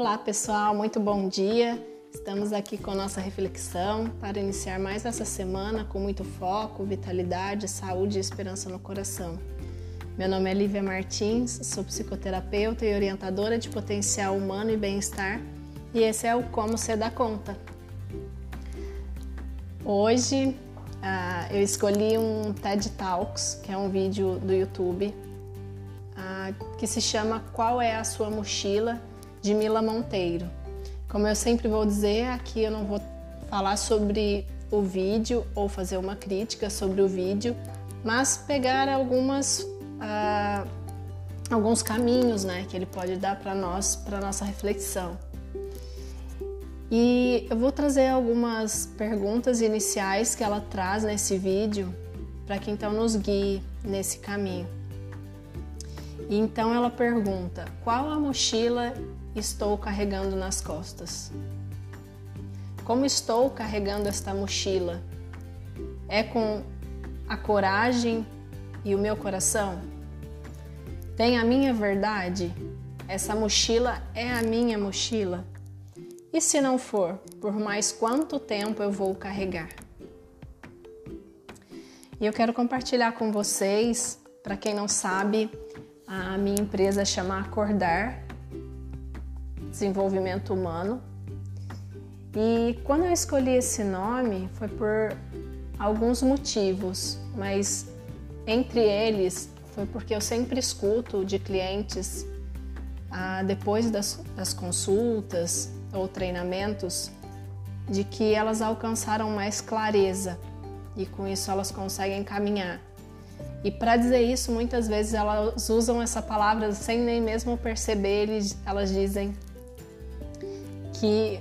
Olá pessoal, muito bom dia. Estamos aqui com nossa reflexão para iniciar mais essa semana com muito foco, vitalidade, saúde e esperança no coração. Meu nome é Lívia Martins, sou psicoterapeuta e orientadora de potencial humano e bem-estar, e esse é o Como Você Dá Conta. Hoje ah, eu escolhi um TED Talks, que é um vídeo do YouTube, ah, que se chama Qual é a Sua Mochila? De Mila Monteiro. Como eu sempre vou dizer, aqui eu não vou falar sobre o vídeo ou fazer uma crítica sobre o vídeo, mas pegar algumas uh, alguns caminhos, né, que ele pode dar para nós, para nossa reflexão. E eu vou trazer algumas perguntas iniciais que ela traz nesse vídeo para que então nos guie nesse caminho. E então ela pergunta: qual a mochila estou carregando nas costas? Como estou carregando esta mochila? É com a coragem e o meu coração? Tem a minha verdade? Essa mochila é a minha mochila? E se não for, por mais quanto tempo eu vou carregar? E eu quero compartilhar com vocês, para quem não sabe, a minha empresa chama Acordar desenvolvimento humano. E quando eu escolhi esse nome foi por alguns motivos, mas entre eles foi porque eu sempre escuto de clientes ah, depois das, das consultas ou treinamentos de que elas alcançaram mais clareza e com isso elas conseguem caminhar. E para dizer isso, muitas vezes elas usam essa palavra sem nem mesmo perceber, elas dizem que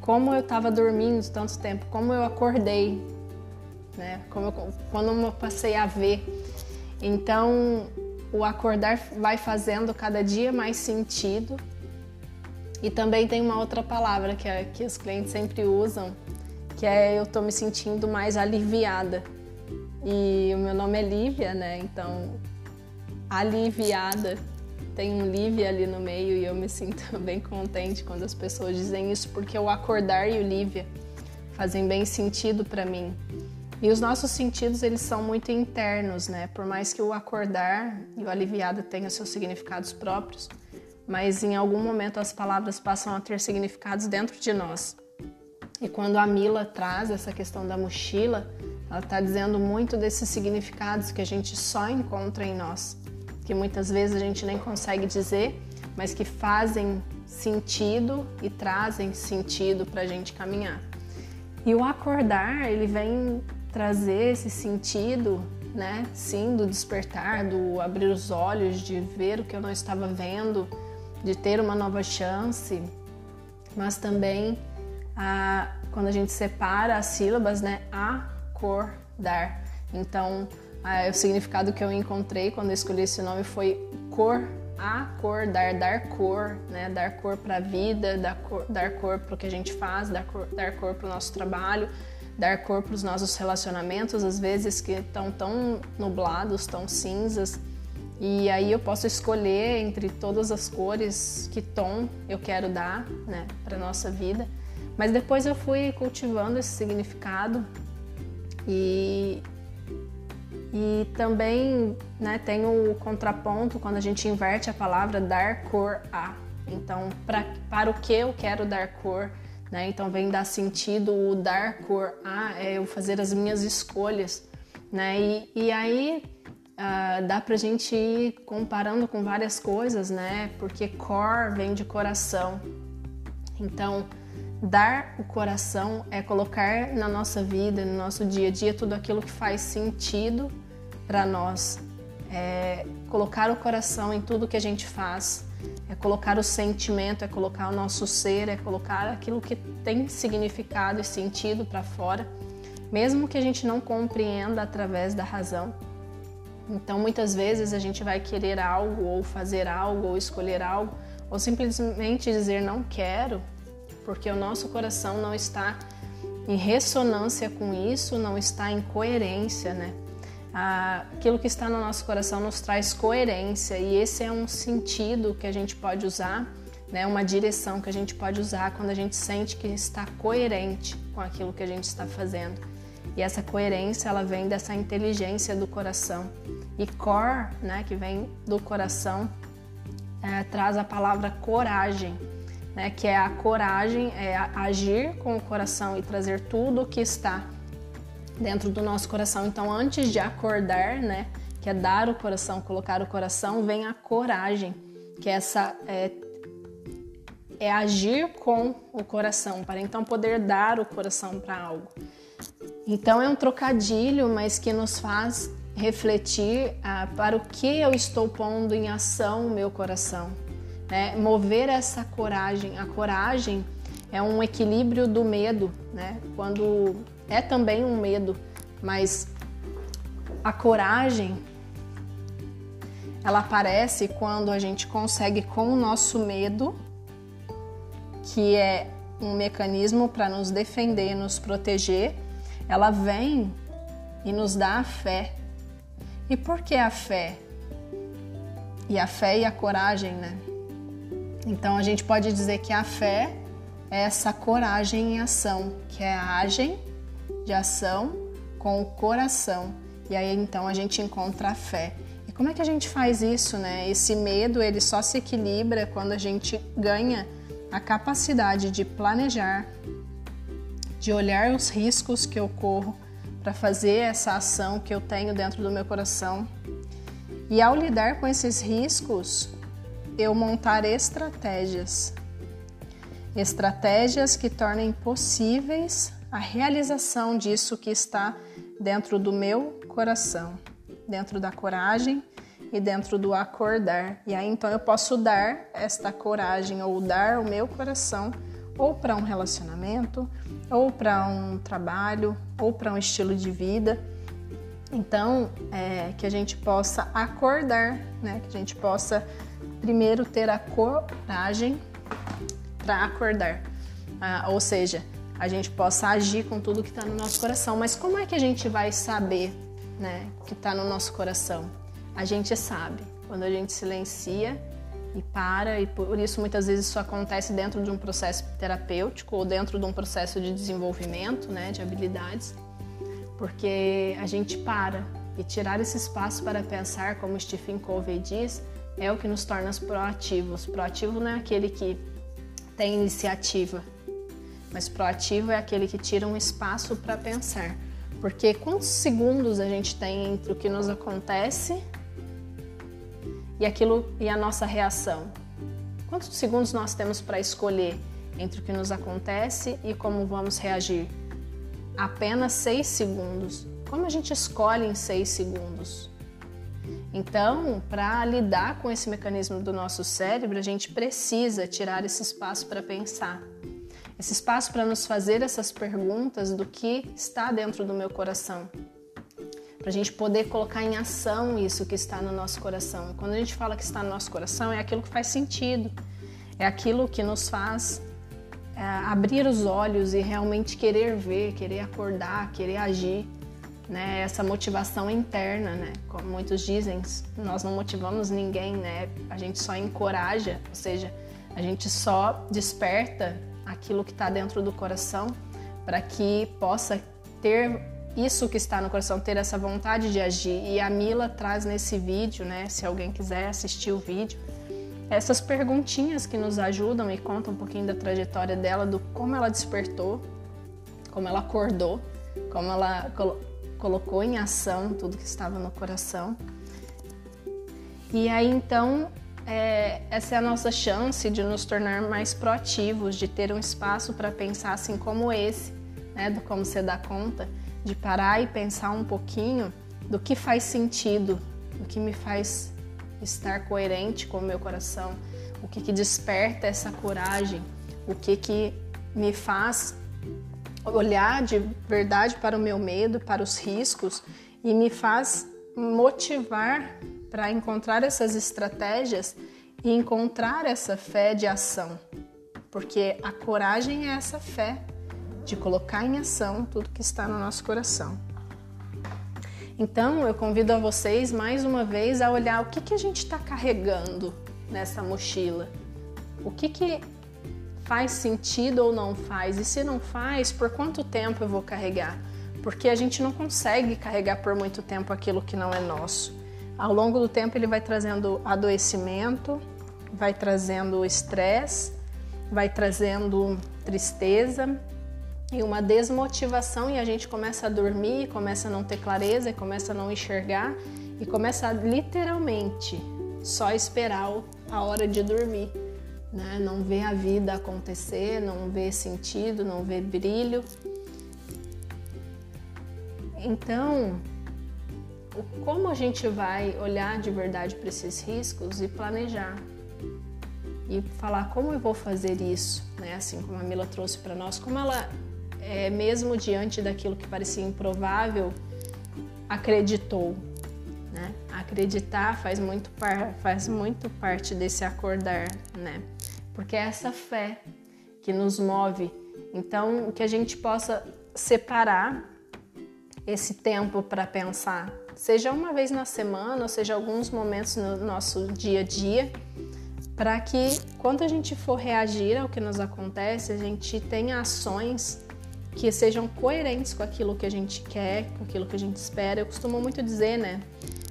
como eu estava dormindo tanto tempo, como eu acordei, né? Como eu, quando eu passei a ver. Então, o acordar vai fazendo cada dia mais sentido. E também tem uma outra palavra que, é, que os clientes sempre usam, que é eu estou me sentindo mais aliviada. E o meu nome é Lívia, né? Então, aliviada tem um Lívia ali no meio e eu me sinto bem contente quando as pessoas dizem isso, porque o acordar e o Lívia fazem bem sentido para mim. E os nossos sentidos, eles são muito internos, né? Por mais que o acordar e o aliviado tenham seus significados próprios, mas em algum momento as palavras passam a ter significados dentro de nós. E quando a Mila traz essa questão da mochila, ela está dizendo muito desses significados que a gente só encontra em nós que muitas vezes a gente nem consegue dizer, mas que fazem sentido e trazem sentido para a gente caminhar. E o acordar, ele vem trazer esse sentido, né? Sim, do despertar, do abrir os olhos, de ver o que eu não estava vendo, de ter uma nova chance, mas também a, quando a gente separa as sílabas, né? Acordar. Então, ah, o significado que eu encontrei quando eu escolhi esse nome foi cor, acordar, dar cor, né? Dar cor para a vida, dar cor, dar cor para o que a gente faz, dar cor, dar cor para o nosso trabalho, dar cor para os nossos relacionamentos, às vezes que estão tão nublados, tão cinzas. E aí eu posso escolher entre todas as cores que tom eu quero dar, né, para nossa vida. Mas depois eu fui cultivando esse significado e e também né, tem o contraponto quando a gente inverte a palavra dar cor a. Então, pra, para o que eu quero dar cor? Né? Então, vem dar sentido o dar cor a, é eu fazer as minhas escolhas. Né? E, e aí uh, dá pra gente ir comparando com várias coisas, né? Porque cor vem de coração. Então, dar o coração é colocar na nossa vida, no nosso dia a dia, tudo aquilo que faz sentido para nós. É colocar o coração em tudo que a gente faz, é colocar o sentimento, é colocar o nosso ser, é colocar aquilo que tem significado e sentido para fora, mesmo que a gente não compreenda através da razão. Então, muitas vezes a gente vai querer algo, ou fazer algo, ou escolher algo, ou simplesmente dizer não quero, porque o nosso coração não está em ressonância com isso, não está em coerência, né? Aquilo que está no nosso coração nos traz coerência e esse é um sentido que a gente pode usar né? Uma direção que a gente pode usar quando a gente sente que está coerente com aquilo que a gente está fazendo. E essa coerência, ela vem dessa inteligência do coração. E cor, né, que vem do coração, é, traz a palavra coragem, né, que é a coragem, é agir com o coração e trazer tudo o que está dentro do nosso coração. Então, antes de acordar, né, que é dar o coração, colocar o coração, vem a coragem, que é essa é, é agir com o coração para então poder dar o coração para algo. Então é um trocadilho, mas que nos faz refletir ah, para o que eu estou pondo em ação o meu coração. Né? Mover essa coragem. A coragem é um equilíbrio do medo, né? Quando é também um medo, mas a coragem ela aparece quando a gente consegue com o nosso medo, que é um mecanismo para nos defender, nos proteger, ela vem e nos dá a fé. E por que a fé? E a fé e a coragem, né? Então a gente pode dizer que a fé é essa coragem em ação, que é a agem de ação com o coração. E aí então a gente encontra a fé. E como é que a gente faz isso, né? Esse medo, ele só se equilibra quando a gente ganha a capacidade de planejar, de olhar os riscos que eu corro para fazer essa ação que eu tenho dentro do meu coração. E ao lidar com esses riscos, eu montar estratégias. Estratégias que tornem possíveis a realização disso que está dentro do meu coração, dentro da coragem e dentro do acordar. E aí então eu posso dar esta coragem ou dar o meu coração ou para um relacionamento, ou para um trabalho, ou para um estilo de vida. Então, é, que a gente possa acordar, né? Que a gente possa primeiro ter a coragem para acordar, ah, ou seja, a gente possa agir com tudo que está no nosso coração. Mas como é que a gente vai saber, né, que está no nosso coração? A gente sabe quando a gente silencia e para, e por isso muitas vezes isso acontece dentro de um processo terapêutico ou dentro de um processo de desenvolvimento né, de habilidades, porque a gente para e tirar esse espaço para pensar, como Stephen Covey diz, é o que nos torna proativos. Proativo não é aquele que tem iniciativa, mas proativo é aquele que tira um espaço para pensar. Porque quantos segundos a gente tem entre o que nos acontece e aquilo e a nossa reação. Quantos segundos nós temos para escolher entre o que nos acontece e como vamos reagir? Apenas seis segundos. Como a gente escolhe em seis segundos? Então, para lidar com esse mecanismo do nosso cérebro, a gente precisa tirar esse espaço para pensar. Esse espaço para nos fazer essas perguntas do que está dentro do meu coração para a gente poder colocar em ação isso que está no nosso coração. Quando a gente fala que está no nosso coração, é aquilo que faz sentido, é aquilo que nos faz é, abrir os olhos e realmente querer ver, querer acordar, querer agir. Né? Essa motivação interna, né? como muitos dizem, nós não motivamos ninguém, né? a gente só encoraja, ou seja, a gente só desperta aquilo que está dentro do coração para que possa ter isso que está no coração, ter essa vontade de agir. E a Mila traz nesse vídeo, né, se alguém quiser assistir o vídeo, essas perguntinhas que nos ajudam e contam um pouquinho da trajetória dela, do como ela despertou, como ela acordou, como ela colo colocou em ação tudo que estava no coração. E aí então é, essa é a nossa chance de nos tornar mais proativos, de ter um espaço para pensar assim como esse, né, do como você dá conta de parar e pensar um pouquinho do que faz sentido, do que me faz estar coerente com o meu coração, o que, que desperta essa coragem, o que, que me faz olhar de verdade para o meu medo, para os riscos e me faz motivar para encontrar essas estratégias e encontrar essa fé de ação. Porque a coragem é essa fé de colocar em ação tudo que está no nosso coração. Então, eu convido a vocês mais uma vez a olhar o que, que a gente está carregando nessa mochila. O que que faz sentido ou não faz? E se não faz, por quanto tempo eu vou carregar? Porque a gente não consegue carregar por muito tempo aquilo que não é nosso. Ao longo do tempo ele vai trazendo adoecimento, vai trazendo estresse, vai trazendo tristeza e uma desmotivação e a gente começa a dormir, começa a não ter clareza, começa a não enxergar e começa a literalmente só esperar a hora de dormir, né? Não ver a vida acontecer, não ver sentido, não ver brilho. Então, como a gente vai olhar de verdade para esses riscos e planejar e falar como eu vou fazer isso, né? Assim como a Mila trouxe para nós, como ela é, mesmo diante daquilo que parecia improvável, acreditou, né? Acreditar faz muito, par, faz muito parte desse acordar, né? Porque é essa fé que nos move. Então, que a gente possa separar esse tempo para pensar, seja uma vez na semana, ou seja alguns momentos no nosso dia a dia, para que quando a gente for reagir ao que nos acontece, a gente tenha ações que sejam coerentes com aquilo que a gente quer, com aquilo que a gente espera. Eu costumo muito dizer, né?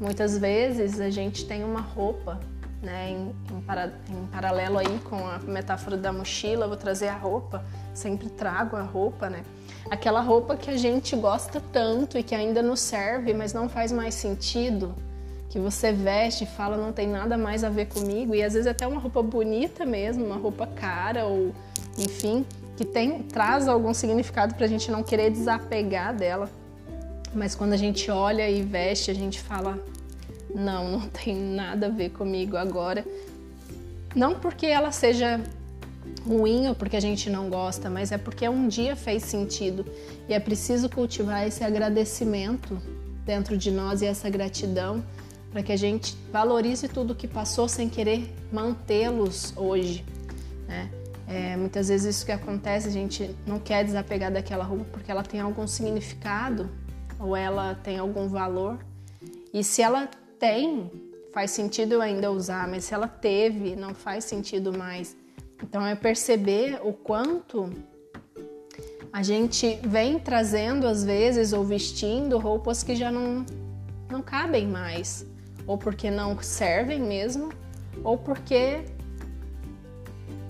Muitas vezes a gente tem uma roupa, né? Em, em, para, em paralelo aí com a metáfora da mochila, vou trazer a roupa, sempre trago a roupa, né? Aquela roupa que a gente gosta tanto e que ainda nos serve, mas não faz mais sentido, que você veste e fala não tem nada mais a ver comigo, e às vezes até uma roupa bonita mesmo, uma roupa cara ou enfim, que tem traz algum significado para a gente não querer desapegar dela. Mas quando a gente olha e veste, a gente fala não, não tem nada a ver comigo agora. Não porque ela seja ruim ou porque a gente não gosta, mas é porque um dia fez sentido e é preciso cultivar esse agradecimento dentro de nós e essa gratidão para que a gente valorize tudo que passou sem querer mantê-los hoje. Né? É, muitas vezes isso que acontece, a gente não quer desapegar daquela roupa porque ela tem algum significado ou ela tem algum valor. E se ela tem, faz sentido eu ainda usar, mas se ela teve, não faz sentido mais. Então é perceber o quanto a gente vem trazendo às vezes ou vestindo roupas que já não não cabem mais, ou porque não servem mesmo, ou porque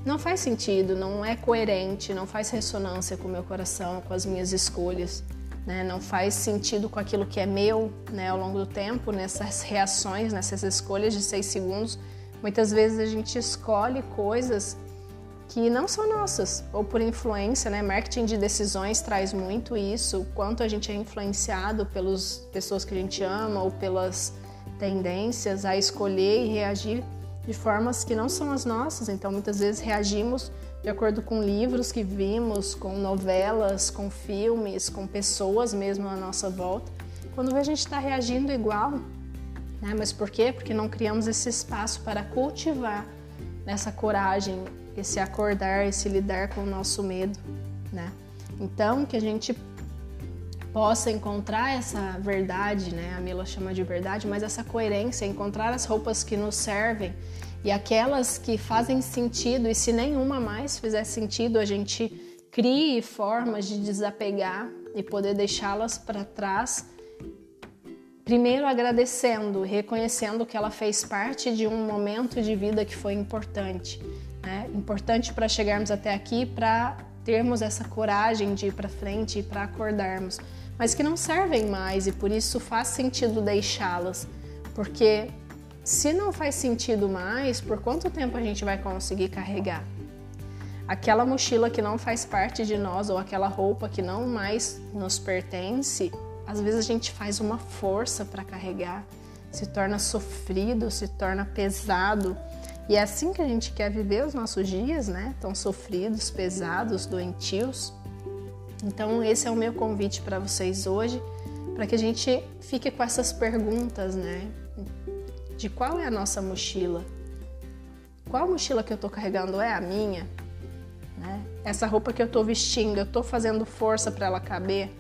não faz sentido, não é coerente, não faz ressonância com o meu coração, com as minhas escolhas, né? não faz sentido com aquilo que é meu né? ao longo do tempo, nessas reações, nessas escolhas de seis segundos. Muitas vezes a gente escolhe coisas que não são nossas, ou por influência, né? Marketing de decisões traz muito isso, quanto a gente é influenciado pelas pessoas que a gente ama ou pelas tendências a escolher e reagir de formas que não são as nossas. Então, muitas vezes reagimos de acordo com livros que vimos, com novelas, com filmes, com pessoas mesmo à nossa volta. Quando a gente está reagindo igual, né? Mas por quê? Porque não criamos esse espaço para cultivar essa coragem, esse acordar, esse lidar com o nosso medo, né? Então, que a gente possa encontrar essa verdade, né? A Mila chama de verdade, mas essa coerência, encontrar as roupas que nos servem e aquelas que fazem sentido, e se nenhuma mais fizer sentido, a gente crie formas de desapegar e poder deixá-las para trás. Primeiro agradecendo, reconhecendo que ela fez parte de um momento de vida que foi importante, né? Importante para chegarmos até aqui, para termos essa coragem de ir para frente e para acordarmos mas que não servem mais e por isso faz sentido deixá-las. Porque se não faz sentido mais, por quanto tempo a gente vai conseguir carregar? Aquela mochila que não faz parte de nós ou aquela roupa que não mais nos pertence, às vezes a gente faz uma força para carregar, se torna sofrido, se torna pesado. E é assim que a gente quer viver os nossos dias, né? Tão sofridos, pesados, doentios. Então, esse é o meu convite para vocês hoje, para que a gente fique com essas perguntas, né? De qual é a nossa mochila? Qual mochila que eu estou carregando é a minha? Né? Essa roupa que eu estou vestindo, eu estou fazendo força para ela caber?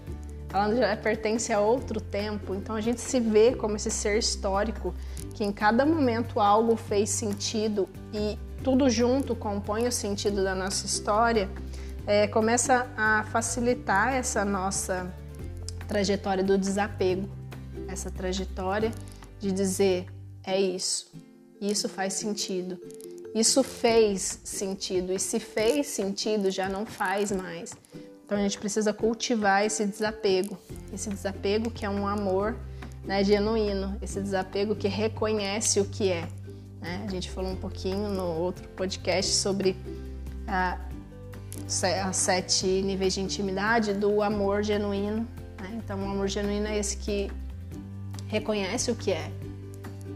Ela já pertence a outro tempo, então a gente se vê como esse ser histórico que em cada momento algo fez sentido e tudo junto compõe o sentido da nossa história, é, começa a facilitar essa nossa trajetória do desapego, essa trajetória de dizer é isso, isso faz sentido, isso fez sentido e se fez sentido já não faz mais. Então a gente precisa cultivar esse desapego, esse desapego que é um amor né, genuíno, esse desapego que reconhece o que é. Né? A gente falou um pouquinho no outro podcast sobre a, a sete níveis de intimidade do amor genuíno. Né? Então, o amor genuíno é esse que reconhece o que é,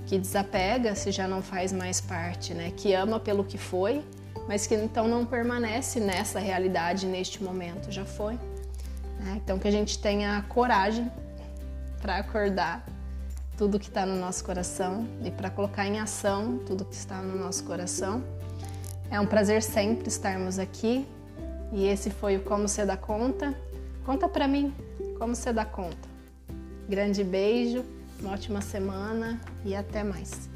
que desapega se já não faz mais parte, né? que ama pelo que foi mas que então não permanece nessa realidade neste momento, já foi. Né? Então que a gente tenha coragem para acordar tudo que está no nosso coração e para colocar em ação tudo que está no nosso coração. É um prazer sempre estarmos aqui e esse foi o Como Você Dá Conta. Conta para mim como você dá conta. Grande beijo, uma ótima semana e até mais.